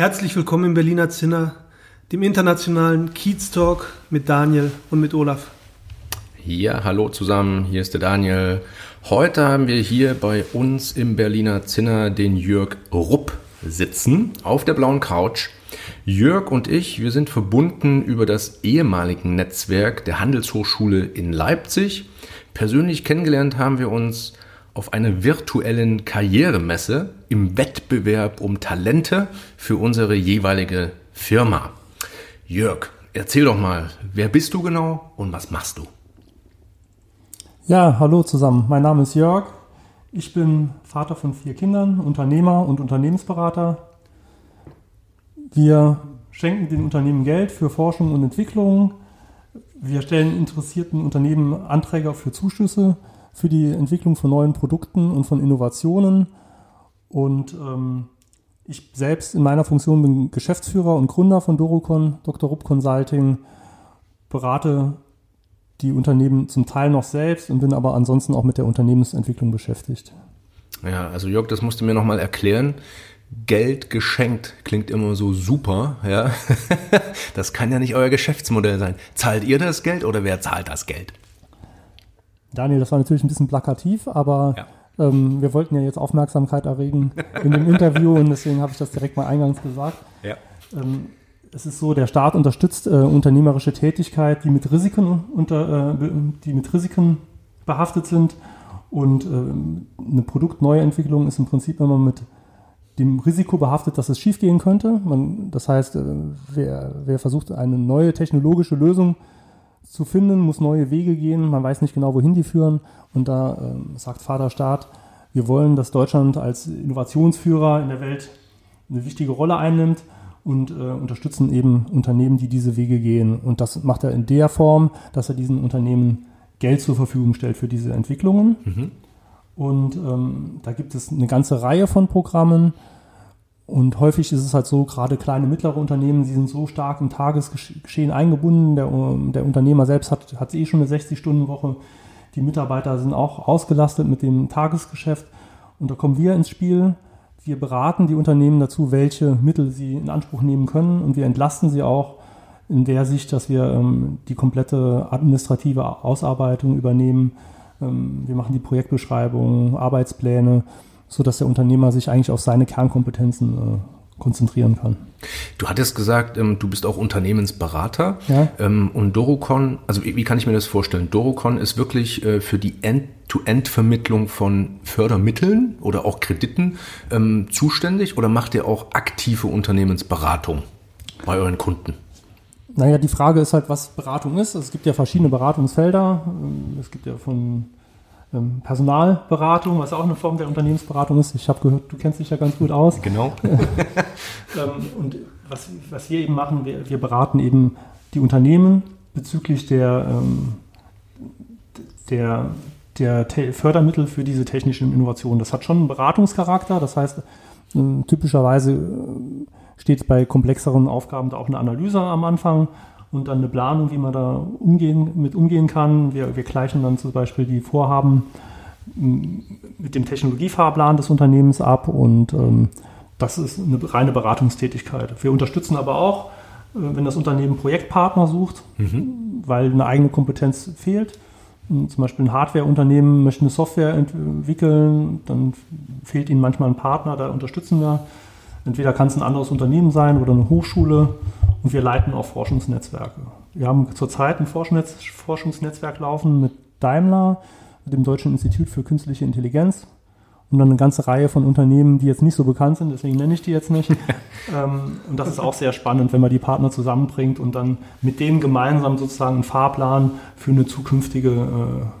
Herzlich willkommen im Berliner Zinner, dem internationalen Kiez Talk mit Daniel und mit Olaf. Ja, hallo zusammen, hier ist der Daniel. Heute haben wir hier bei uns im Berliner Zinner den Jörg Rupp sitzen auf der blauen Couch. Jörg und ich, wir sind verbunden über das ehemalige Netzwerk der Handelshochschule in Leipzig. Persönlich kennengelernt haben wir uns auf einer virtuellen Karrieremesse im Wettbewerb um Talente für unsere jeweilige Firma. Jörg, erzähl doch mal, wer bist du genau und was machst du? Ja, hallo zusammen. Mein Name ist Jörg. Ich bin Vater von vier Kindern, Unternehmer und Unternehmensberater. Wir schenken den Unternehmen Geld für Forschung und Entwicklung. Wir stellen interessierten Unternehmen Anträge für Zuschüsse für die Entwicklung von neuen Produkten und von Innovationen. Und ähm, ich selbst in meiner Funktion bin Geschäftsführer und Gründer von Dorocon, Dr. Rupp Consulting, berate die Unternehmen zum Teil noch selbst und bin aber ansonsten auch mit der Unternehmensentwicklung beschäftigt. Ja, also Jörg, das musst du mir nochmal erklären. Geld geschenkt klingt immer so super, ja. das kann ja nicht euer Geschäftsmodell sein. Zahlt ihr das Geld oder wer zahlt das Geld? Daniel, das war natürlich ein bisschen plakativ, aber ja. Ähm, wir wollten ja jetzt Aufmerksamkeit erregen in dem Interview und deswegen habe ich das direkt mal eingangs gesagt. Ja. Ähm, es ist so, der Staat unterstützt äh, unternehmerische Tätigkeit, die mit Risiken unter, äh, die mit Risiken behaftet sind. Und äh, eine Produktneuentwicklung ist im Prinzip, wenn man mit dem Risiko behaftet, dass es schiefgehen könnte. Man, das heißt, äh, wer, wer versucht, eine neue technologische Lösung zu finden, muss neue Wege gehen. Man weiß nicht genau, wohin die führen. Und da äh, sagt Vater Staat, wir wollen, dass Deutschland als Innovationsführer in der Welt eine wichtige Rolle einnimmt und äh, unterstützen eben Unternehmen, die diese Wege gehen. Und das macht er in der Form, dass er diesen Unternehmen Geld zur Verfügung stellt für diese Entwicklungen. Mhm. Und ähm, da gibt es eine ganze Reihe von Programmen. Und häufig ist es halt so, gerade kleine, mittlere Unternehmen, die sind so stark im Tagesgeschehen eingebunden. Der, der Unternehmer selbst hat, hat eh schon eine 60-Stunden-Woche. Die Mitarbeiter sind auch ausgelastet mit dem Tagesgeschäft. Und da kommen wir ins Spiel. Wir beraten die Unternehmen dazu, welche Mittel sie in Anspruch nehmen können. Und wir entlasten sie auch in der Sicht, dass wir ähm, die komplette administrative Ausarbeitung übernehmen, ähm, wir machen die Projektbeschreibung, Arbeitspläne, sodass der Unternehmer sich eigentlich auf seine Kernkompetenzen äh, konzentrieren kann. Du hattest gesagt, ähm, du bist auch Unternehmensberater. Ja. Ähm, und Dorocon, also wie, wie, kann ich mir das vorstellen? Dorocon ist wirklich äh, für die End-to-End-Vermittlung von Fördermitteln oder auch Krediten ähm, zuständig oder macht ihr auch aktive Unternehmensberatung bei euren Kunden? Naja, die Frage ist halt, was Beratung ist. Es gibt ja verschiedene Beratungsfelder. Es gibt ja von ähm, Personalberatung, was auch eine Form der Unternehmensberatung ist. Ich habe gehört, du kennst dich ja ganz gut aus. Genau. Ähm, und was, was wir eben machen, wir, wir beraten eben die Unternehmen bezüglich der, ähm, der, der Fördermittel für diese technischen Innovationen. Das hat schon einen Beratungscharakter. Das heißt, typischerweise steht bei komplexeren Aufgaben da auch eine Analyse am Anfang und dann eine Planung, wie man da umgehen, mit umgehen kann. Wir, wir gleichen dann zum Beispiel die Vorhaben mit dem Technologiefahrplan des Unternehmens ab und ähm, das ist eine reine Beratungstätigkeit. Wir unterstützen aber auch, äh, wenn das Unternehmen Projektpartner sucht, mhm. weil eine eigene Kompetenz fehlt. Zum Beispiel ein Hardwareunternehmen möchte eine Software entwickeln, dann fehlt ihnen manchmal ein Partner, da unterstützen wir Entweder kann es ein anderes Unternehmen sein oder eine Hochschule und wir leiten auch Forschungsnetzwerke. Wir haben zurzeit ein Forschungsnetzwerk laufen mit Daimler, mit dem Deutschen Institut für Künstliche Intelligenz und dann eine ganze Reihe von Unternehmen, die jetzt nicht so bekannt sind, deswegen nenne ich die jetzt nicht. Ähm, und das ist auch sehr spannend, wenn man die Partner zusammenbringt und dann mit denen gemeinsam sozusagen einen Fahrplan für eine zukünftige äh,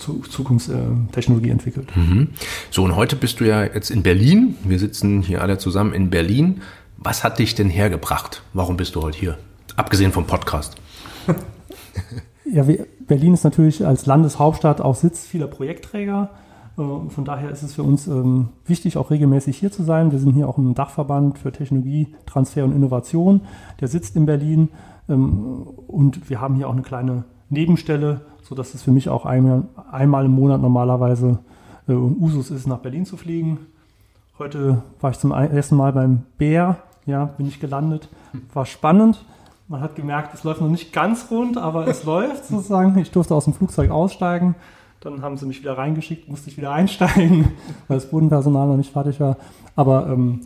Zukunftstechnologie entwickelt. Mhm. So, und heute bist du ja jetzt in Berlin. Wir sitzen hier alle zusammen in Berlin. Was hat dich denn hergebracht? Warum bist du heute hier? Abgesehen vom Podcast. ja, Berlin ist natürlich als Landeshauptstadt auch Sitz vieler Projektträger. Äh, von daher ist es für uns ähm, wichtig, auch regelmäßig hier zu sein. Wir sind hier auch im Dachverband für Technologie, Transfer und Innovation. Der sitzt in Berlin ähm, und wir haben hier auch eine kleine Nebenstelle, sodass es für mich auch einmal, einmal im Monat normalerweise äh, Usus ist, nach Berlin zu fliegen. Heute war ich zum ersten Mal beim Bär, ja, bin ich gelandet. War spannend. Man hat gemerkt, es läuft noch nicht ganz rund, aber es läuft sozusagen. Ich durfte aus dem Flugzeug aussteigen. Dann haben sie mich wieder reingeschickt, musste ich wieder einsteigen, weil das Bodenpersonal noch nicht fertig war. Aber ähm,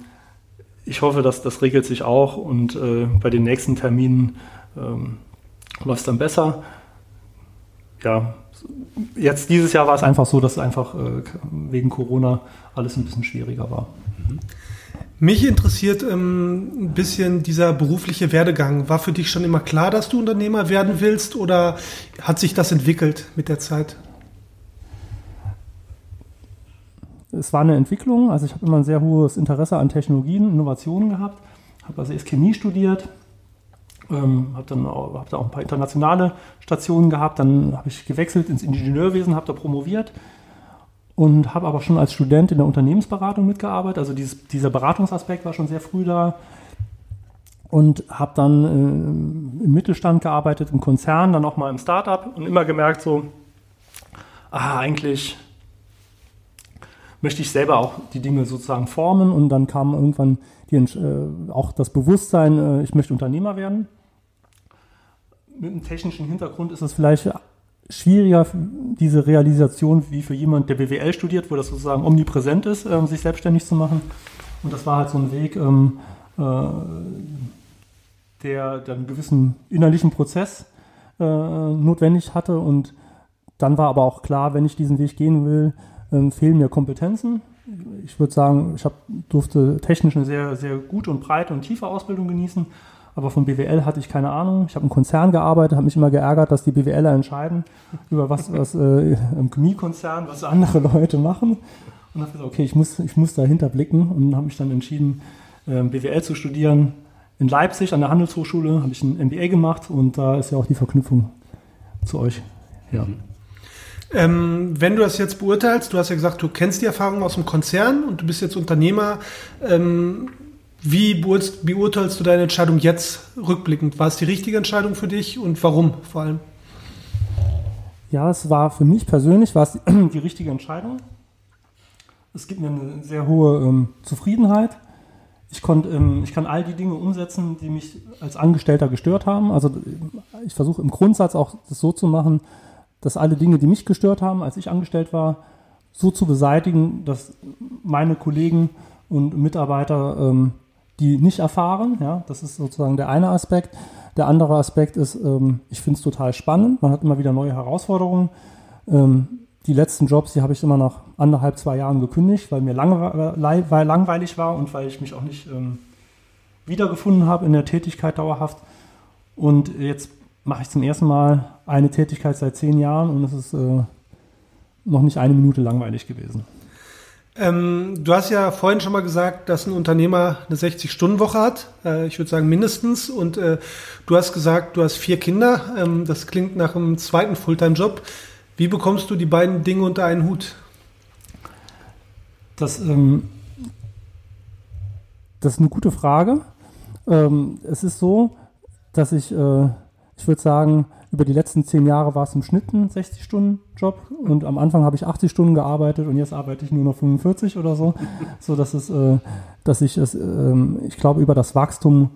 ich hoffe, dass das regelt sich auch und äh, bei den nächsten Terminen ähm, läuft es dann besser. Ja, jetzt dieses Jahr war es einfach so, dass einfach äh, wegen Corona alles ein bisschen schwieriger war. Mich interessiert ähm, ein bisschen dieser berufliche Werdegang. War für dich schon immer klar, dass du Unternehmer werden willst oder hat sich das entwickelt mit der Zeit? es war eine Entwicklung. Also ich habe immer ein sehr hohes Interesse an Technologien, Innovationen gehabt. Habe also erst Chemie studiert, ähm, habe dann auch, hab da auch ein paar internationale Stationen gehabt. Dann habe ich gewechselt ins Ingenieurwesen, habe da promoviert und habe aber schon als Student in der Unternehmensberatung mitgearbeitet. Also dieses, dieser Beratungsaspekt war schon sehr früh da und habe dann äh, im Mittelstand gearbeitet, im Konzern, dann auch mal im Startup und immer gemerkt so, ah, eigentlich möchte ich selber auch die Dinge sozusagen formen und dann kam irgendwann die, äh, auch das Bewusstsein, äh, ich möchte Unternehmer werden. Mit einem technischen Hintergrund ist es vielleicht schwieriger, diese Realisation wie für jemand, der BWL studiert, wo das sozusagen omnipräsent ist, äh, sich selbstständig zu machen. Und das war halt so ein Weg, ähm, äh, der, der einen gewissen innerlichen Prozess äh, notwendig hatte. Und dann war aber auch klar, wenn ich diesen Weg gehen will, ähm, fehlen mir Kompetenzen. Ich würde sagen, ich hab, durfte technisch eine sehr, sehr gute und breite und tiefe Ausbildung genießen, aber von BWL hatte ich keine Ahnung. Ich habe im Konzern gearbeitet, habe mich immer geärgert, dass die BWLer entscheiden über was, was äh, im Chemiekonzern, was andere Leute machen. Und habe gesagt, okay, ich muss, ich muss dahinter blicken und habe mich dann entschieden, äh, BWL zu studieren. In Leipzig an der Handelshochschule habe ich ein MBA gemacht und da ist ja auch die Verknüpfung zu euch. Ja. Mhm. Ähm, wenn du das jetzt beurteilst, du hast ja gesagt, du kennst die Erfahrung aus dem Konzern und du bist jetzt Unternehmer. Ähm, wie beurteilst du deine Entscheidung jetzt rückblickend? War es die richtige Entscheidung für dich und warum vor allem? Ja, es war für mich persönlich war es die, richtige Entscheidung. Es gibt mir eine sehr hohe ähm, Zufriedenheit. Ich, konnt, ähm, ich kann all die Dinge umsetzen, die mich als Angestellter gestört haben. Also ich versuche im Grundsatz auch das so zu machen, dass alle Dinge, die mich gestört haben, als ich angestellt war, so zu beseitigen, dass meine Kollegen und Mitarbeiter ähm, die nicht erfahren. Ja, das ist sozusagen der eine Aspekt. Der andere Aspekt ist, ähm, ich finde es total spannend. Man hat immer wieder neue Herausforderungen. Ähm, die letzten Jobs, die habe ich immer nach anderthalb, zwei Jahren gekündigt, weil mir langwe weil langweilig war und weil ich mich auch nicht ähm, wiedergefunden habe in der Tätigkeit dauerhaft. Und jetzt mache ich zum ersten Mal eine Tätigkeit seit zehn Jahren und es ist äh, noch nicht eine Minute langweilig gewesen. Ähm, du hast ja vorhin schon mal gesagt, dass ein Unternehmer eine 60-Stunden-Woche hat. Äh, ich würde sagen mindestens. Und äh, du hast gesagt, du hast vier Kinder. Ähm, das klingt nach einem zweiten Fulltime-Job. Wie bekommst du die beiden Dinge unter einen Hut? Das, ähm, das ist eine gute Frage. Ähm, es ist so, dass ich äh, ich würde sagen, über die letzten zehn Jahre war es im Schnitt ein 60-Stunden-Job und am Anfang habe ich 80 Stunden gearbeitet und jetzt arbeite ich nur noch 45 oder so. so dass es, äh, dass ich es, äh, ich glaube, über das Wachstum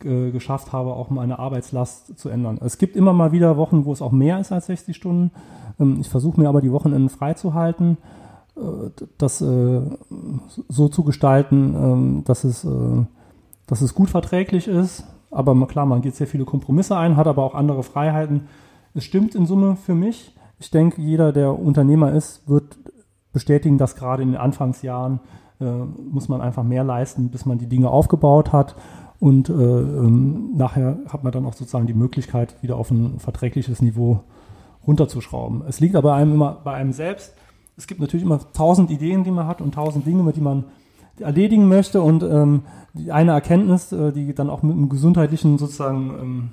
geschafft habe, auch meine Arbeitslast zu ändern. Es gibt immer mal wieder Wochen, wo es auch mehr ist als 60 Stunden. Ähm, ich versuche mir aber die Wochenenden freizuhalten, äh, das äh, so zu gestalten, ähm, dass es, äh, dass es gut verträglich ist aber klar, man geht sehr viele Kompromisse ein, hat aber auch andere Freiheiten. Es stimmt in Summe für mich. Ich denke, jeder, der Unternehmer ist, wird bestätigen, dass gerade in den Anfangsjahren äh, muss man einfach mehr leisten, bis man die Dinge aufgebaut hat. Und äh, ähm, nachher hat man dann auch sozusagen die Möglichkeit, wieder auf ein verträgliches Niveau runterzuschrauben. Es liegt aber einem immer bei einem selbst. Es gibt natürlich immer tausend Ideen, die man hat und tausend Dinge, mit die man erledigen möchte und ähm, eine Erkenntnis, äh, die dann auch mit einem gesundheitlichen sozusagen ähm,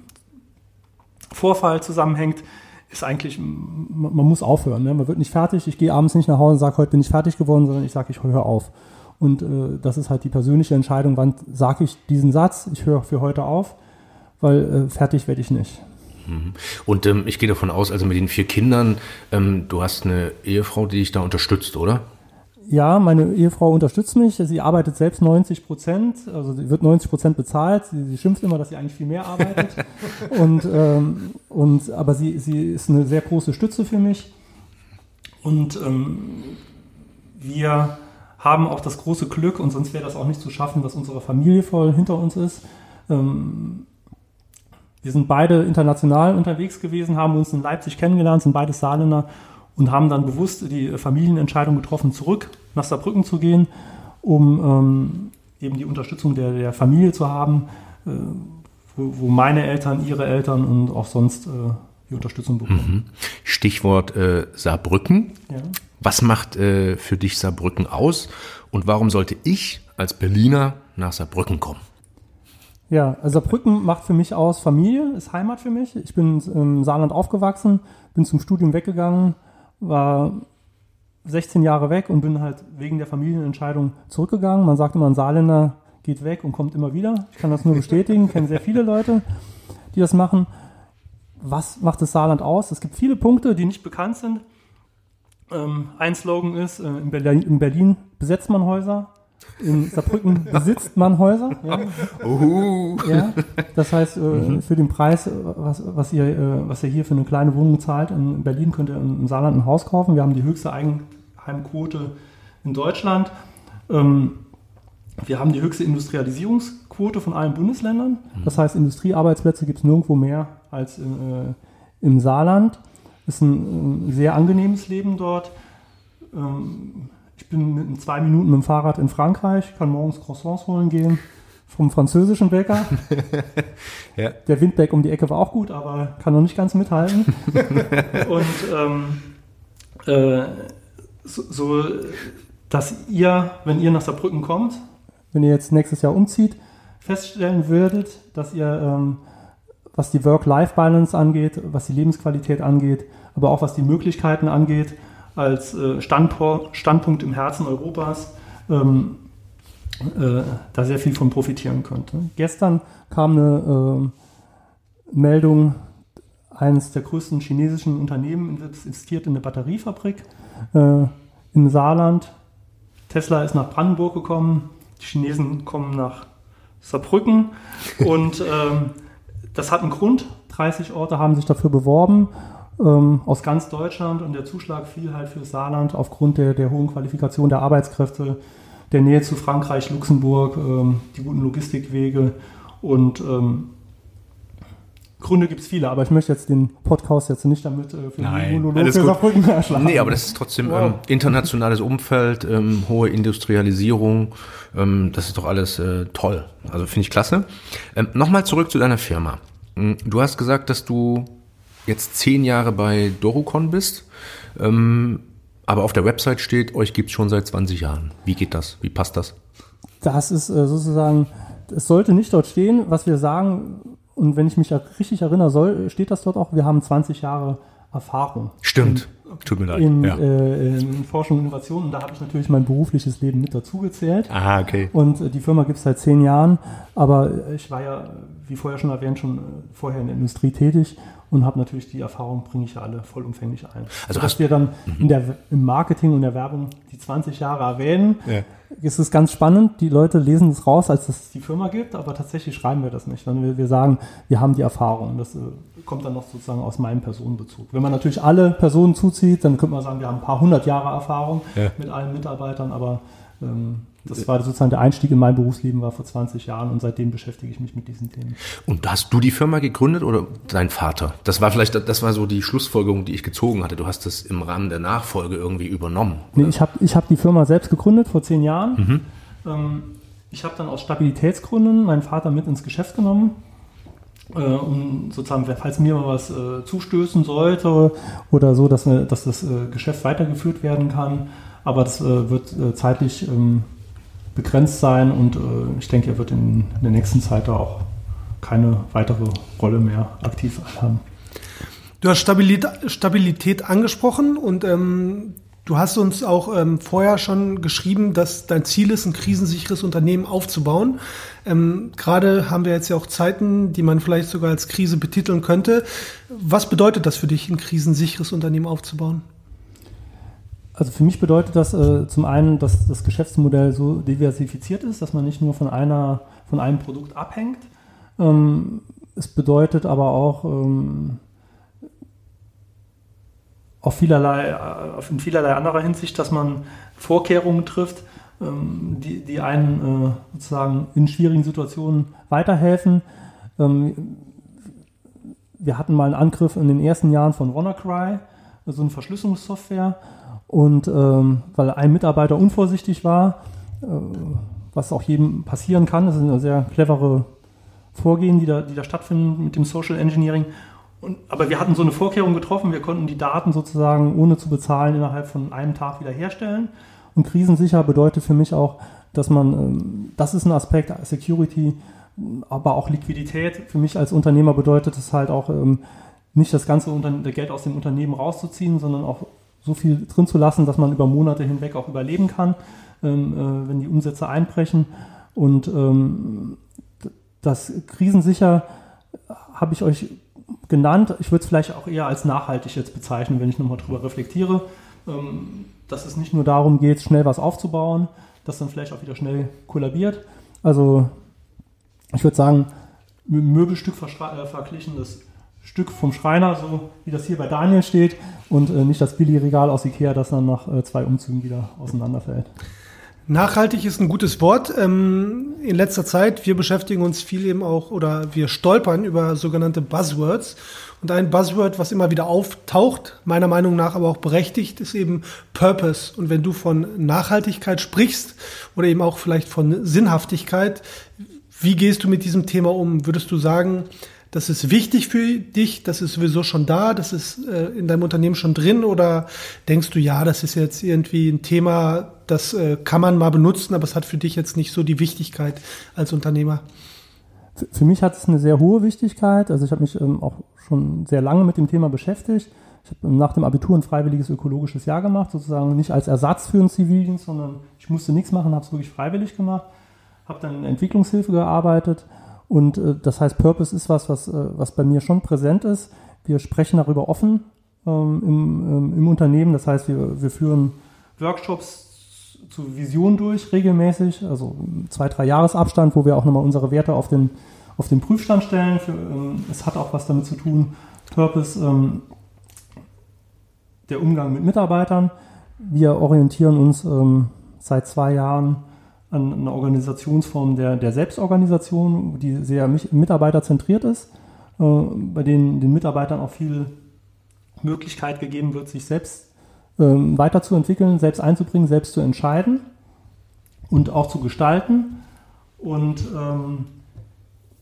Vorfall zusammenhängt, ist eigentlich, man, man muss aufhören. Ne? Man wird nicht fertig. Ich gehe abends nicht nach Hause und sage, heute bin ich fertig geworden, sondern ich sage, ich höre auf. Und äh, das ist halt die persönliche Entscheidung, wann sage ich diesen Satz, ich höre für heute auf, weil äh, fertig werde ich nicht. Mhm. Und ähm, ich gehe davon aus, also mit den vier Kindern, ähm, du hast eine Ehefrau, die dich da unterstützt, oder? Ja, meine Ehefrau unterstützt mich. Sie arbeitet selbst 90 Prozent, also sie wird 90 Prozent bezahlt. Sie, sie, schimpft immer, dass sie eigentlich viel mehr arbeitet. und, ähm, und, aber sie, sie ist eine sehr große Stütze für mich. Und ähm, wir haben auch das große Glück, und sonst wäre das auch nicht zu schaffen, dass unsere Familie voll hinter uns ist. Ähm, wir sind beide international unterwegs gewesen, haben uns in Leipzig kennengelernt, sind beide Saarländer und haben dann bewusst die Familienentscheidung getroffen, zurück nach Saarbrücken zu gehen, um ähm, eben die Unterstützung der, der Familie zu haben, äh, wo, wo, meine Eltern, ihre Eltern und auch sonst äh, die Unterstützung bekommen. Mhm. Stichwort äh, Saarbrücken. Ja. Was macht äh, für dich Saarbrücken aus und warum sollte ich als Berliner nach Saarbrücken kommen? Ja, also Saarbrücken macht für mich aus Familie, ist Heimat für mich. Ich bin im Saarland aufgewachsen, bin zum Studium weggegangen, war 16 Jahre weg und bin halt wegen der Familienentscheidung zurückgegangen. Man sagt immer, ein Saarländer geht weg und kommt immer wieder. Ich kann das nur bestätigen, kenne sehr viele Leute, die das machen. Was macht das Saarland aus? Es gibt viele Punkte, die nicht bekannt sind. Ähm, ein Slogan ist, äh, in, Berlin, in, Berlin, besetzt man Häuser, in Saarbrücken besitzt man Häuser. Ja. Ja das heißt, äh, mhm. für den Preis, äh, was, was, ihr, äh, was ihr hier für eine kleine Wohnung zahlt, in Berlin könnt ihr im Saarland ein Haus kaufen. Wir haben die höchste Eigenheimquote in Deutschland. Ähm, wir haben die höchste Industrialisierungsquote von allen Bundesländern. Mhm. Das heißt, Industriearbeitsplätze gibt es nirgendwo mehr als äh, im Saarland. Ist ein, ein, sehr angenehmes Leben dort. Ähm, bin in zwei Minuten mit dem Fahrrad in Frankreich, kann morgens Croissants holen gehen vom französischen Bäcker. ja. Der Windberg um die Ecke war auch gut, aber kann noch nicht ganz mithalten. Und ähm, äh, so, so, dass ihr, wenn ihr nach Saarbrücken kommt, wenn ihr jetzt nächstes Jahr umzieht, feststellen würdet, dass ihr, ähm, was die Work-Life-Balance angeht, was die Lebensqualität angeht, aber auch was die Möglichkeiten angeht, als äh, Standpunkt im Herzen Europas ähm, äh, da sehr viel von profitieren könnte. Gestern kam eine äh, Meldung, eines der größten chinesischen Unternehmen investiert in eine Batteriefabrik äh, im Saarland. Tesla ist nach Brandenburg gekommen, die Chinesen kommen nach Saarbrücken und ähm, das hat einen Grund. 30 Orte haben sich dafür beworben ähm, aus ganz Deutschland und der Zuschlag fiel halt für Saarland aufgrund der, der hohen Qualifikation der Arbeitskräfte, der Nähe zu Frankreich, Luxemburg, ähm, die guten Logistikwege und ähm, Gründe gibt es viele, aber ich möchte jetzt den Podcast jetzt nicht damit äh, für Nein, den Monolog für Saarbrücken erschlagen. Nee, aber das ist trotzdem wow. ähm, internationales Umfeld, ähm, hohe Industrialisierung, ähm, das ist doch alles äh, toll. Also finde ich klasse. Ähm, Nochmal zurück zu deiner Firma. Hm, du hast gesagt, dass du jetzt zehn Jahre bei Dorucon bist, ähm, aber auf der Website steht, euch gibt es schon seit 20 Jahren. Wie geht das? Wie passt das? Das ist äh, sozusagen, es sollte nicht dort stehen, was wir sagen, und wenn ich mich richtig erinnere, soll, steht das dort auch, wir haben 20 Jahre Erfahrung. Stimmt. Tut mir leid. In, ja. äh, in Forschung und Innovation. Und da habe ich natürlich mein berufliches Leben mit dazugezählt. Ah, okay. Und äh, die Firma gibt es seit zehn Jahren. Aber ich war ja, wie vorher schon erwähnt, schon äh, vorher in der Industrie tätig und habe natürlich die Erfahrung, bringe ich ja alle vollumfänglich ein. Also dass wir dann mhm. in der, im Marketing und der Werbung die 20 Jahre erwähnen, ja. ist es ganz spannend. Die Leute lesen es raus, als es die Firma gibt, aber tatsächlich schreiben wir das nicht. Sondern wir, wir sagen, wir haben die Erfahrung. Das äh, kommt dann noch sozusagen aus meinem Personenbezug. Wenn man natürlich alle Personen zuzieht, dann könnte man sagen, wir haben ein paar hundert Jahre Erfahrung ja. mit allen Mitarbeitern, aber ähm, das war sozusagen der Einstieg in mein Berufsleben, war vor 20 Jahren und seitdem beschäftige ich mich mit diesen Themen. Und hast du die Firma gegründet oder dein Vater? Das war vielleicht, das war so die Schlussfolgerung, die ich gezogen hatte. Du hast das im Rahmen der Nachfolge irgendwie übernommen. Nee, ich habe ich hab die Firma selbst gegründet vor zehn Jahren. Mhm. Ähm, ich habe dann aus Stabilitätsgründen meinen Vater mit ins Geschäft genommen. Äh, um sozusagen, falls mir mal was äh, zustößen sollte oder so, dass, dass das äh, Geschäft weitergeführt werden kann. Aber das äh, wird zeitlich ähm, begrenzt sein und äh, ich denke, er wird in, in der nächsten Zeit da auch keine weitere Rolle mehr aktiv haben. Du hast Stabilität, angesprochen und ähm, du hast uns auch ähm, vorher schon geschrieben, dass dein Ziel ist, ein krisensicheres Unternehmen aufzubauen. Ähm, Gerade haben wir jetzt ja auch Zeiten, die man vielleicht sogar als Krise betiteln könnte. Was bedeutet das für dich, ein krisensicheres Unternehmen aufzubauen? Also für mich bedeutet das äh, zum einen, dass das Geschäftsmodell so diversifiziert ist, dass man nicht nur von einer von einem Produkt abhängt. Ähm, es bedeutet aber auch ähm, auf vielerlei, äh, in vielerlei anderer Hinsicht, dass man Vorkehrungen trifft, ähm, die, die einen äh, sozusagen in schwierigen Situationen weiterhelfen. Ähm, wir hatten mal einen Angriff in den ersten Jahren von WannaCry, so eine Verschlüsselungssoftware. Und ähm, weil ein Mitarbeiter unvorsichtig war, äh, was auch jedem passieren kann, das ist eine sehr clevere Vorgehen, die da, die da stattfinden mit dem Social Engineering. Und, aber wir hatten so eine Vorkehrung getroffen, wir konnten die Daten sozusagen ohne zu bezahlen innerhalb von einem Tag wiederherstellen. Und krisensicher bedeutet für mich auch, dass man, ähm, das ist ein Aspekt, Security, aber auch Liquidität. Für mich als Unternehmer bedeutet es halt auch, ähm, nicht das ganze Geld aus dem Unternehmen rauszuziehen, sondern auch so viel drin zu lassen, dass man über Monate hinweg auch überleben kann, ähm, äh, wenn die Umsätze einbrechen. Und das krisensicher habe ich euch genannt. Ich würde es vielleicht auch eher als nachhaltig jetzt bezeichnen, wenn ich nochmal drüber reflektiere. Ähm, dass es nicht nur darum geht, schnell was aufzubauen, das dann vielleicht auch wieder schnell kollabiert. Also ich würde sagen, mit Möbelstück äh, verglichen, das Stück vom Schreiner, so wie das hier bei Daniel steht, und äh, nicht das Billigregal aus Ikea, das dann nach äh, zwei Umzügen wieder auseinanderfällt. Nachhaltig ist ein gutes Wort. Ähm, in letzter Zeit, wir beschäftigen uns viel eben auch oder wir stolpern über sogenannte Buzzwords. Und ein Buzzword, was immer wieder auftaucht, meiner Meinung nach aber auch berechtigt, ist eben Purpose. Und wenn du von Nachhaltigkeit sprichst oder eben auch vielleicht von Sinnhaftigkeit, wie gehst du mit diesem Thema um? Würdest du sagen, das ist wichtig für dich, das ist sowieso schon da, das ist äh, in deinem Unternehmen schon drin oder denkst du, ja, das ist jetzt irgendwie ein Thema, das äh, kann man mal benutzen, aber es hat für dich jetzt nicht so die Wichtigkeit als Unternehmer? Für mich hat es eine sehr hohe Wichtigkeit. Also ich habe mich ähm, auch schon sehr lange mit dem Thema beschäftigt. Ich habe nach dem Abitur ein freiwilliges ökologisches Jahr gemacht, sozusagen nicht als Ersatz für einen Zivildienst, sondern ich musste nichts machen, habe es wirklich freiwillig gemacht, habe dann in Entwicklungshilfe gearbeitet und äh, das heißt, Purpose ist was, was, äh, was bei mir schon präsent ist. Wir sprechen darüber offen ähm, im, ähm, im Unternehmen. Das heißt, wir, wir führen Workshops zu Vision durch regelmäßig, also zwei, drei Jahresabstand, wo wir auch nochmal unsere Werte auf den, auf den Prüfstand stellen. Für, ähm, es hat auch was damit zu tun, Purpose, ähm, der Umgang mit Mitarbeitern. Wir orientieren uns ähm, seit zwei Jahren an eine Organisationsform der, der Selbstorganisation, die sehr mitarbeiterzentriert ist, äh, bei denen den Mitarbeitern auch viel Möglichkeit gegeben wird, sich selbst ähm, weiterzuentwickeln, selbst einzubringen, selbst zu entscheiden und auch zu gestalten. Und ähm,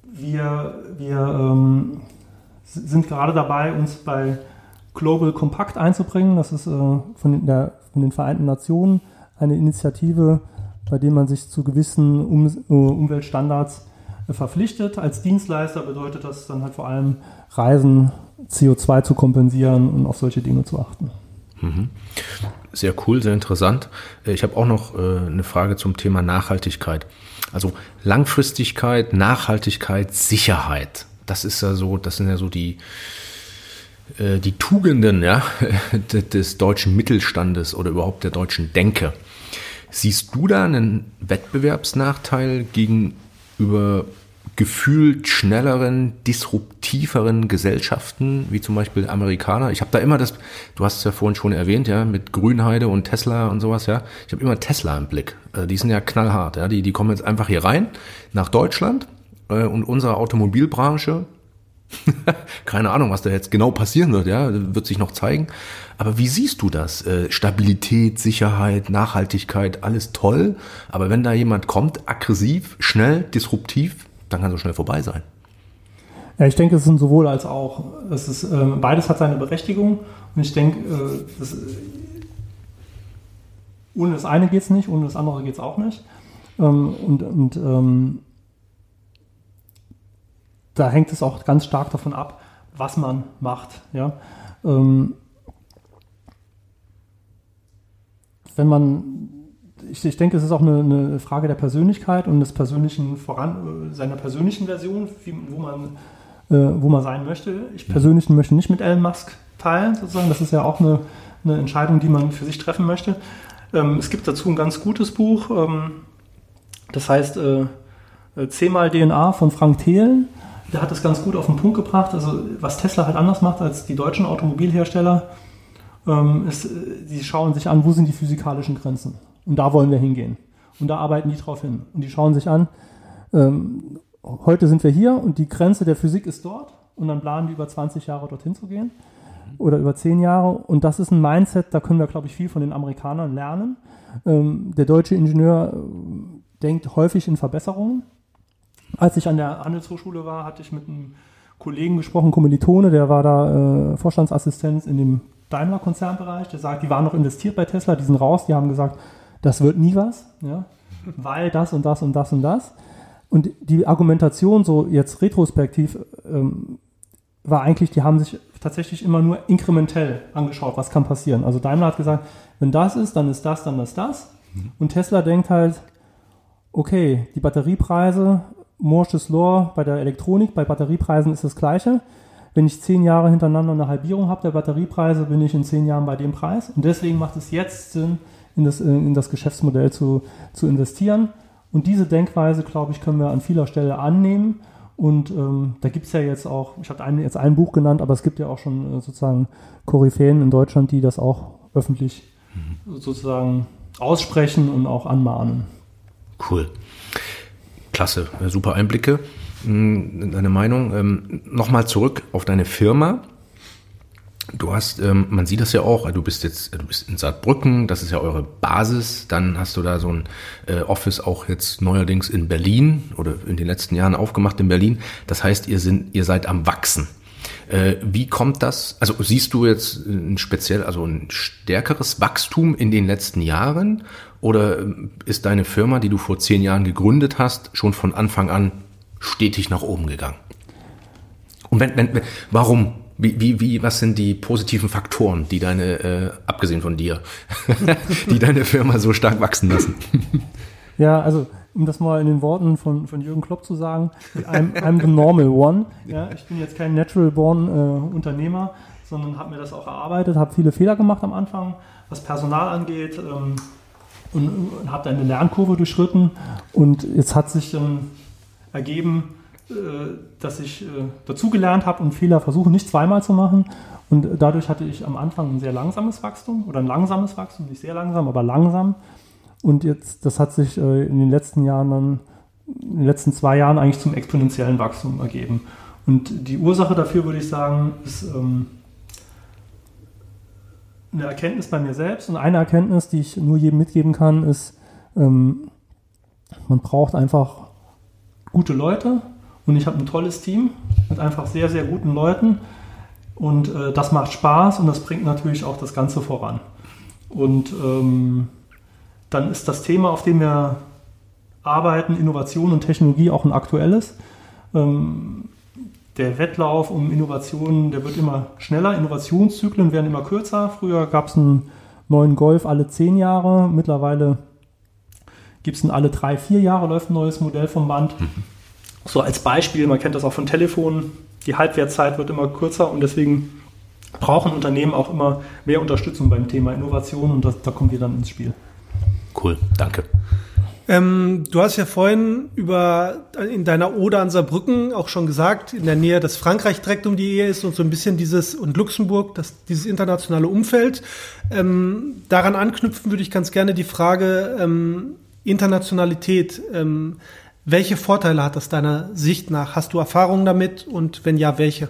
wir, wir ähm, sind gerade dabei, uns bei Global Compact einzubringen. Das ist äh, von, der, von den Vereinten Nationen eine Initiative, bei dem man sich zu gewissen um äh, Umweltstandards äh, verpflichtet. Als Dienstleister bedeutet das dann halt vor allem Reisen, CO2 zu kompensieren und auf solche Dinge zu achten. Mhm. Sehr cool, sehr interessant. Äh, ich habe auch noch eine Frage zum Thema Nachhaltigkeit. Also Langfristigkeit, Nachhaltigkeit, Sicherheit. Das ist ja so, das sind ja so die, die Tugenden ja, des deutschen Mittelstandes oder überhaupt der deutschen Denke. Siehst du da einen Wettbewerbsnachteil gegenüber gefühlt schnelleren, disruptiveren Gesellschaften, wie zum Beispiel Amerikaner. Ich habe da immer das, du hast es ja vorhin schon erwähnt, ja, mit Grünheide und Tesla und sowas, ja. Ich habe immer Tesla im Blick. Äh, die sind ja knallhart, ja. Die, die kommen jetzt einfach hier rein nach Deutschland äh, und unsere Automobilbranche Keine Ahnung, was da jetzt genau passieren wird, ja, wird sich noch zeigen. Aber wie siehst du das? Äh, Stabilität, Sicherheit, Nachhaltigkeit, alles toll. Aber wenn da jemand kommt, aggressiv, schnell, disruptiv, dann kann so schnell vorbei sein. Ja, ich denke, es sind sowohl als auch. Es ist, äh, beides hat seine Berechtigung. Und ich denke, äh, das, ohne das eine geht es nicht, ohne das andere geht es auch nicht. Ähm, und und ähm, da hängt es auch ganz stark davon ab, was man macht. Ja? Ähm, wenn man, ich, ich, denke, es ist auch eine, eine, Frage der Persönlichkeit und des persönlichen Voran, seiner persönlichen Version, wie, wo, man, äh, wo man sein möchte. Ich persönlich möchte nicht mit Elon Musk teilen, sozusagen. Das ist ja auch eine, eine Entscheidung, die man für sich treffen möchte. Ähm, es gibt dazu ein ganz gutes Buch, ähm, das heißt äh, äh C mal DNA von Frank Thelen der hat das ganz gut auf den Punkt gebracht. Also was Tesla halt anders macht als die deutschen Automobilhersteller, ähm, ist, äh, sie schauen sich an, wo sind die physikalischen Grenzen. Und da wollen wir hingehen. Und da arbeiten die drauf hin. Und die schauen sich an, ähm, heute sind wir hier und die Grenze der Physik ist dort. Und dann planen die über 20 Jahre dorthin zu gehen. Oder über 10 Jahre. Und das ist ein Mindset, da können wir, glaube ich, viel von den Amerikanern lernen. Ähm, der deutsche Ingenieur äh, denkt häufig in Verbesserungen als ich an der Handelshochschule war, hatte ich mit einem Kollegen gesprochen, Kommilitone, der war da äh, Vorstandsassistent in dem Daimler-Konzernbereich. Der sagt, die waren noch investiert bei Tesla, die sind raus, die haben gesagt, das wird nie was, ja, weil das und das und das und das. Und die Argumentation so jetzt retrospektiv ähm, war eigentlich, die haben sich tatsächlich immer nur inkrementell angeschaut, was kann passieren. Also Daimler hat gesagt, wenn das ist, dann ist das, dann ist das. Mhm. Und Tesla denkt halt, okay, die Batteriepreise Moore's Law bei der Elektronik, bei Batteriepreisen ist das gleiche. Wenn ich zehn Jahre hintereinander eine Halbierung habe der Batteriepreise, bin ich in zehn Jahren bei dem Preis. Und deswegen macht es jetzt Sinn, in das, in das Geschäftsmodell zu, zu investieren. Und diese Denkweise, glaube ich, können wir an vieler Stelle annehmen. Und ähm, da gibt es ja jetzt auch, ich habe jetzt ein Buch genannt, aber es gibt ja auch schon äh, sozusagen Koryphäen in Deutschland, die das auch öffentlich mhm. sozusagen aussprechen und auch anmahnen. Cool klasse, super Einblicke. Hm, deine Meinung. Ähm, Nochmal zurück auf deine Firma. Du hast, ähm, man sieht das ja auch, du bist jetzt, du bist in Saarbrücken, das ist ja eure Basis. Dann hast du da so ein äh, Office auch jetzt neuerdings in Berlin oder in den letzten Jahren aufgemacht in Berlin. Das heißt, ihr sind, ihr seid am Wachsen. Äh, wie kommt das? Also siehst du jetzt ein speziell, also ein stärkeres Wachstum in den letzten Jahren? Oder ähm, ist deine Firma, die du vor zehn Jahren gegründet hast, schon von Anfang an stetig nach oben gegangen? Und wenn, wenn, warum? Wie, wie, wie, was sind die positiven Faktoren, die deine, äh, abgesehen von dir, die deine Firma so stark wachsen lassen? Ja, also um das mal in den Worten von, von Jürgen Klopp zu sagen, I'm, I'm the normal one. Ja, ich bin jetzt kein natural born äh, Unternehmer, sondern habe mir das auch erarbeitet, habe viele Fehler gemacht am Anfang, was Personal angeht ähm, und, und habe eine Lernkurve durchschritten. Und jetzt hat sich ähm, ergeben, äh, dass ich äh, dazugelernt habe und Fehler versuche nicht zweimal zu machen. Und dadurch hatte ich am Anfang ein sehr langsames Wachstum oder ein langsames Wachstum, nicht sehr langsam, aber langsam und jetzt, das hat sich äh, in den letzten Jahren dann, in den letzten zwei Jahren eigentlich zum exponentiellen Wachstum ergeben. Und die Ursache dafür, würde ich sagen, ist ähm, eine Erkenntnis bei mir selbst. Und eine Erkenntnis, die ich nur jedem mitgeben kann, ist, ähm, man braucht einfach gute Leute. Und ich habe ein tolles Team mit einfach sehr, sehr guten Leuten. Und äh, das macht Spaß und das bringt natürlich auch das Ganze voran. Und ähm, dann ist das Thema, auf dem wir arbeiten, Innovation und Technologie auch ein aktuelles. Ähm, der Wettlauf um Innovationen, der wird immer schneller, Innovationszyklen werden immer kürzer. Früher gab es einen neuen Golf alle zehn Jahre, mittlerweile gibt es einen alle drei, vier Jahre läuft ein neues Modell vom Band. So als Beispiel, man kennt das auch von Telefonen, die Halbwertzeit wird immer kürzer und deswegen brauchen Unternehmen auch immer mehr Unterstützung beim Thema Innovation und das, da kommen wir dann ins Spiel. Cool, danke. Ähm, du hast ja vorhin über in deiner Ode an Saarbrücken auch schon gesagt, in der Nähe, dass Frankreich direkt um die Ehe ist und so ein bisschen dieses und Luxemburg, das, dieses internationale Umfeld. Ähm, daran anknüpfen würde ich ganz gerne die Frage ähm, Internationalität. Ähm, welche Vorteile hat das deiner Sicht nach? Hast du Erfahrungen damit und wenn ja, welche?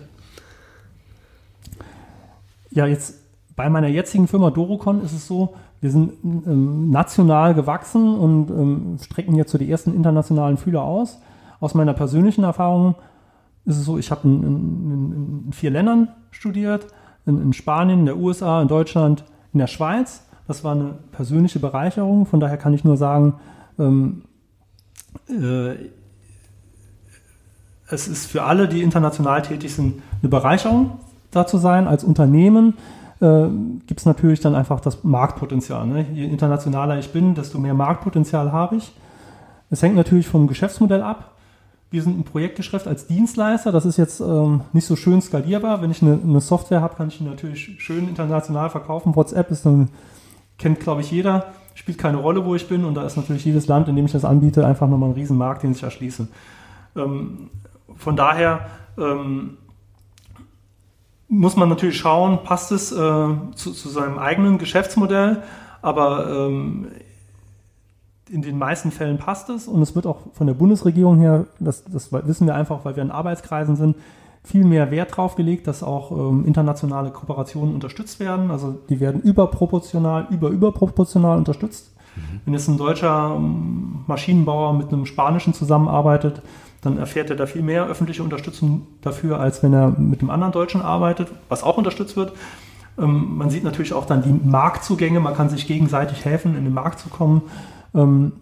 Ja, jetzt bei meiner jetzigen Firma Dorocon ist es so, wir sind ähm, national gewachsen und ähm, strecken jetzt so die ersten internationalen Fühler aus. Aus meiner persönlichen Erfahrung ist es so, ich habe in, in, in, vier Ländern studiert, in, in, Spanien, in der USA, in Deutschland, in der Schweiz. Das war eine persönliche Bereicherung. Von daher kann ich nur sagen, ähm, äh, es ist für alle, die international tätig sind, eine Bereicherung, da zu sein. Als Unternehmen äh, gibt es natürlich dann einfach das Marktpotenzial. Ne? Je internationaler ich bin, desto mehr Marktpotenzial habe ich. Es hängt natürlich vom Geschäftsmodell ab. Wir sind ein Projektgeschäft als Dienstleister. Das ist jetzt ähm, nicht so schön skalierbar. Wenn ich eine, eine Software habe, kann ich die natürlich schön international verkaufen. WhatsApp ist dann, kennt glaube ich jeder, spielt keine Rolle, wo ich bin. Und da ist natürlich jedes Land, in dem ich das anbiete, einfach nochmal ein Riesenmarkt, den ich erschließe. Ähm, von daher ähm, muss man natürlich schauen, passt es äh, zu, zu, seinem eigenen Geschäftsmodell, aber ähm, in den meisten Fällen passt es und es wird auch von der Bundesregierung her, das, das wissen wir einfach, weil wir in Arbeitskreisen sind, viel mehr Wert drauf gelegt, dass auch ähm, internationale Kooperationen unterstützt werden. Also die werden überproportional, über überproportional unterstützt. Mhm. Wenn jetzt ein deutscher ähm, Maschinenbauer mit einem spanischen zusammenarbeitet, dann erfährt er da viel mehr öffentliche Unterstützung dafür, als wenn er mit einem anderen Deutschen arbeitet, was auch unterstützt wird. Ähm, man sieht natürlich auch dann die Marktzugänge, man kann sich gegenseitig helfen, in den Markt zu kommen. Ähm,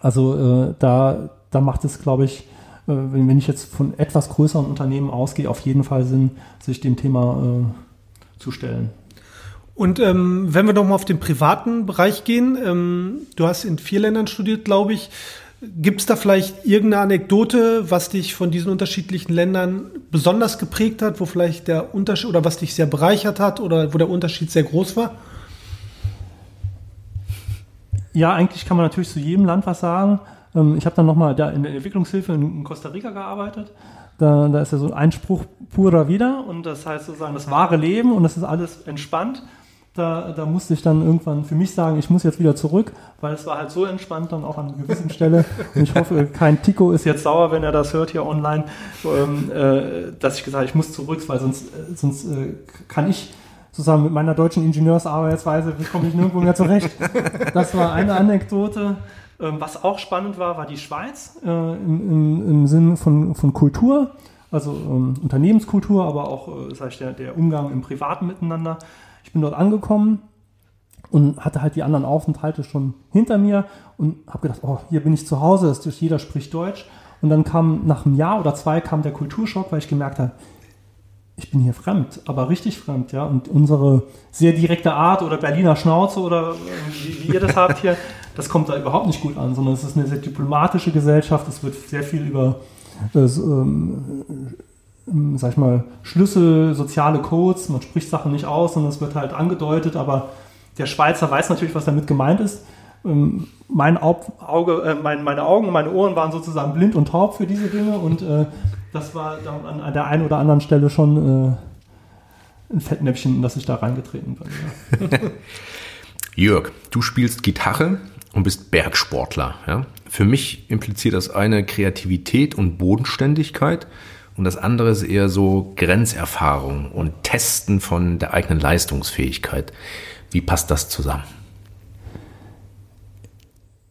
also äh, da, da macht es, glaube ich, äh, wenn, wenn ich jetzt von etwas größeren Unternehmen ausgehe, auf jeden Fall Sinn, sich dem Thema äh, zu stellen. Und ähm, wenn wir nochmal auf den privaten Bereich gehen, ähm, du hast in vier Ländern studiert, glaube ich. Gibt es da vielleicht irgendeine Anekdote, was dich von diesen unterschiedlichen Ländern besonders geprägt hat, wo vielleicht der Unterschied oder was dich sehr bereichert hat oder wo der Unterschied sehr groß war? Ja, eigentlich kann man natürlich zu jedem Land was sagen. Ähm, ich habe dann nochmal in der Entwicklungshilfe in Costa Rica gearbeitet. Da, da ist ja so ein Spruch purer wieder und das heißt sozusagen das wahre Leben und das ist alles entspannt. Da, da musste ich dann irgendwann für mich sagen, ich muss jetzt wieder zurück, weil es war halt so entspannt dann auch an einer gewissen Stelle. Und ich hoffe, kein Tico ist jetzt sauer, wenn er das hört hier online, ähm, äh, dass ich gesagt habe, ich muss zurück, weil sonst, äh, sonst äh, kann ich zusammen mit meiner deutschen Ingenieursarbeitsweise komme ich nirgendwo mehr zurecht. Das war eine Anekdote. Ähm, was auch spannend war, war die Schweiz äh, im, im, im Sinn von, von Kultur, also ähm, Unternehmenskultur, aber auch äh, sag ich, der, der Umgang im Privaten miteinander. Ich bin dort angekommen und hatte halt die anderen Aufenthalte schon hinter mir und habe gedacht, oh, hier bin ich zu Hause, jeder spricht Deutsch. Und dann kam nach einem Jahr oder zwei kam der Kulturschock, weil ich gemerkt habe, ich bin hier fremd, aber richtig fremd, ja. Und unsere sehr direkte Art oder Berliner Schnauze oder wie, wie ihr das habt hier, das kommt da überhaupt nicht gut an, sondern es ist eine sehr diplomatische Gesellschaft. Es wird sehr viel über, äh, ähm, äh, sag ich mal, Schlüssel, soziale Codes. Man spricht Sachen nicht aus, sondern es wird halt angedeutet. Aber der Schweizer weiß natürlich, was damit gemeint ist. Ähm, mein Auge, äh, mein, meine Augen meine Ohren waren sozusagen blind und taub für diese Dinge und äh, das war dann an der einen oder anderen Stelle schon äh, ein Fettnäpfchen, in das ich da reingetreten bin. Ja. Jörg, du spielst Gitarre und bist Bergsportler. Ja? Für mich impliziert das eine Kreativität und Bodenständigkeit und das andere ist eher so Grenzerfahrung und Testen von der eigenen Leistungsfähigkeit. Wie passt das zusammen?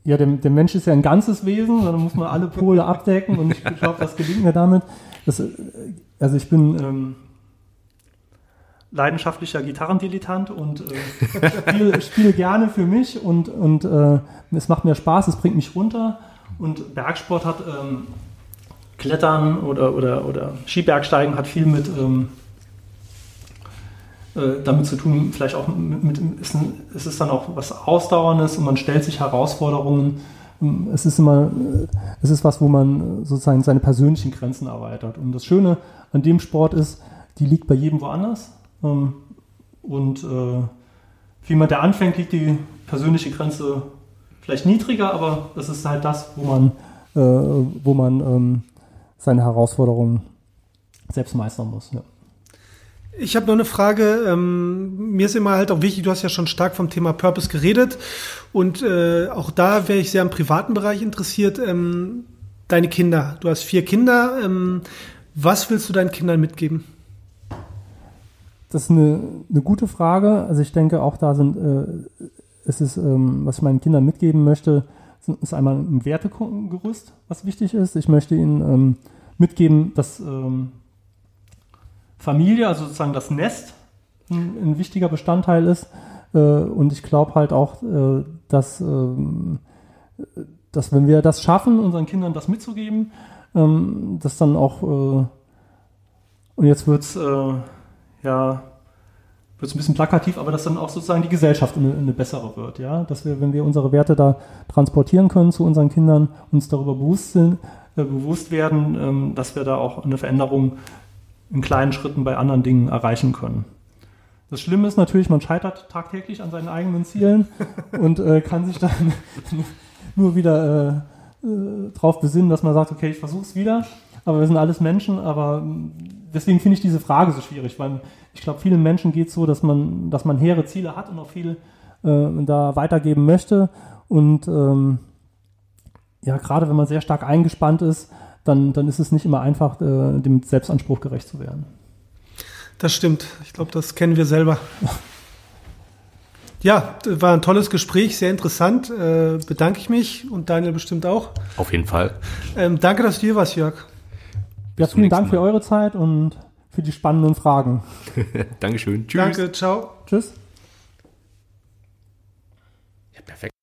ja, der, der Mensch ist ja ein ganzes Wesen, dann muss man alle Pole abdecken und ich glaube, das gelingt mir damit. Das, also ich bin ähm, leidenschaftlicher Gitarrendilettant und äh, spiele, spiele gerne für mich und, und äh, es macht mir Spaß, es bringt mich runter und Bergsport hat ähm, Klettern oder, oder, oder Skibergsteigen hat viel mit ähm, äh, damit zu tun, vielleicht auch mit, mit ist, ist, es dann auch was Ausdauerndes und man stellt sich Herausforderungen. Ähm, es ist immer, äh, es ist was, wo man sozusagen seine persönlichen Grenzen erweitert. Und das Schöne an dem Sport ist, die liegt bei jedem woanders. Ähm, und äh, wie man da anfängt, liegt die persönliche Grenze vielleicht niedriger, aber das ist halt das, wo man, wo man ähm, seine Herausforderungen selbst meistern muss. Ja. Ich habe noch eine Frage. Ähm, mir ist immer halt auch wichtig, du hast ja schon stark vom Thema Purpose geredet und äh, auch da wäre ich sehr im privaten Bereich interessiert. Ähm, deine Kinder, du hast vier Kinder. Ähm, was willst du deinen Kindern mitgeben? Das ist eine, eine gute Frage. Also ich denke, auch da sind, äh, es ist, ähm, was ich meinen Kindern mitgeben möchte, ist einmal ein Wertegerüst, was wichtig ist. Ich möchte ihnen ähm, mitgeben, dass ähm, Familie, also sozusagen das Nest, ein, ein wichtiger Bestandteil ist. Äh, und ich glaube halt auch, äh, dass, äh, dass wenn wir das schaffen, unseren Kindern das mitzugeben, ähm, dass dann auch, äh, und jetzt wird es, äh, ja, wird es ein bisschen plakativ, aber dass dann auch sozusagen die Gesellschaft eine, eine, bessere wird, ja, dass wir, wenn wir unsere Werte da transportieren können zu unseren Kindern, uns darüber bewusst sind, äh, bewusst werden, ähm, dass wir da auch eine Veränderung in kleinen Schritten bei anderen Dingen erreichen können. Das Schlimme ist natürlich, man scheitert tagtäglich an seinen eigenen Zielen und äh, kann sich dann nur wieder äh, äh, drauf besinnen, dass man sagt, okay, ich versuche es wieder, aber wir sind alles Menschen, aber deswegen finde ich diese Frage so schwierig, weil ich glaube, vielen Menschen geht es so, dass man, dass man hehre Ziele hat und auch viel äh, da weitergeben möchte und ähm, ja, gerade wenn man sehr stark eingespannt ist, dann, dann ist es nicht immer einfach, äh, dem Selbstanspruch gerecht zu werden. Das stimmt. Ich glaube, das kennen wir selber. Ja, war ein tolles Gespräch, sehr interessant. Äh, bedanke ich mich und Daniel bestimmt auch. Auf jeden Fall. Ähm, danke, dass du hier warst, Jörg. Ja, vielen Dank für eure Zeit und für die spannenden Fragen. Dankeschön. Tschüss. Danke, ciao. Tschüss. Ja, perfekt.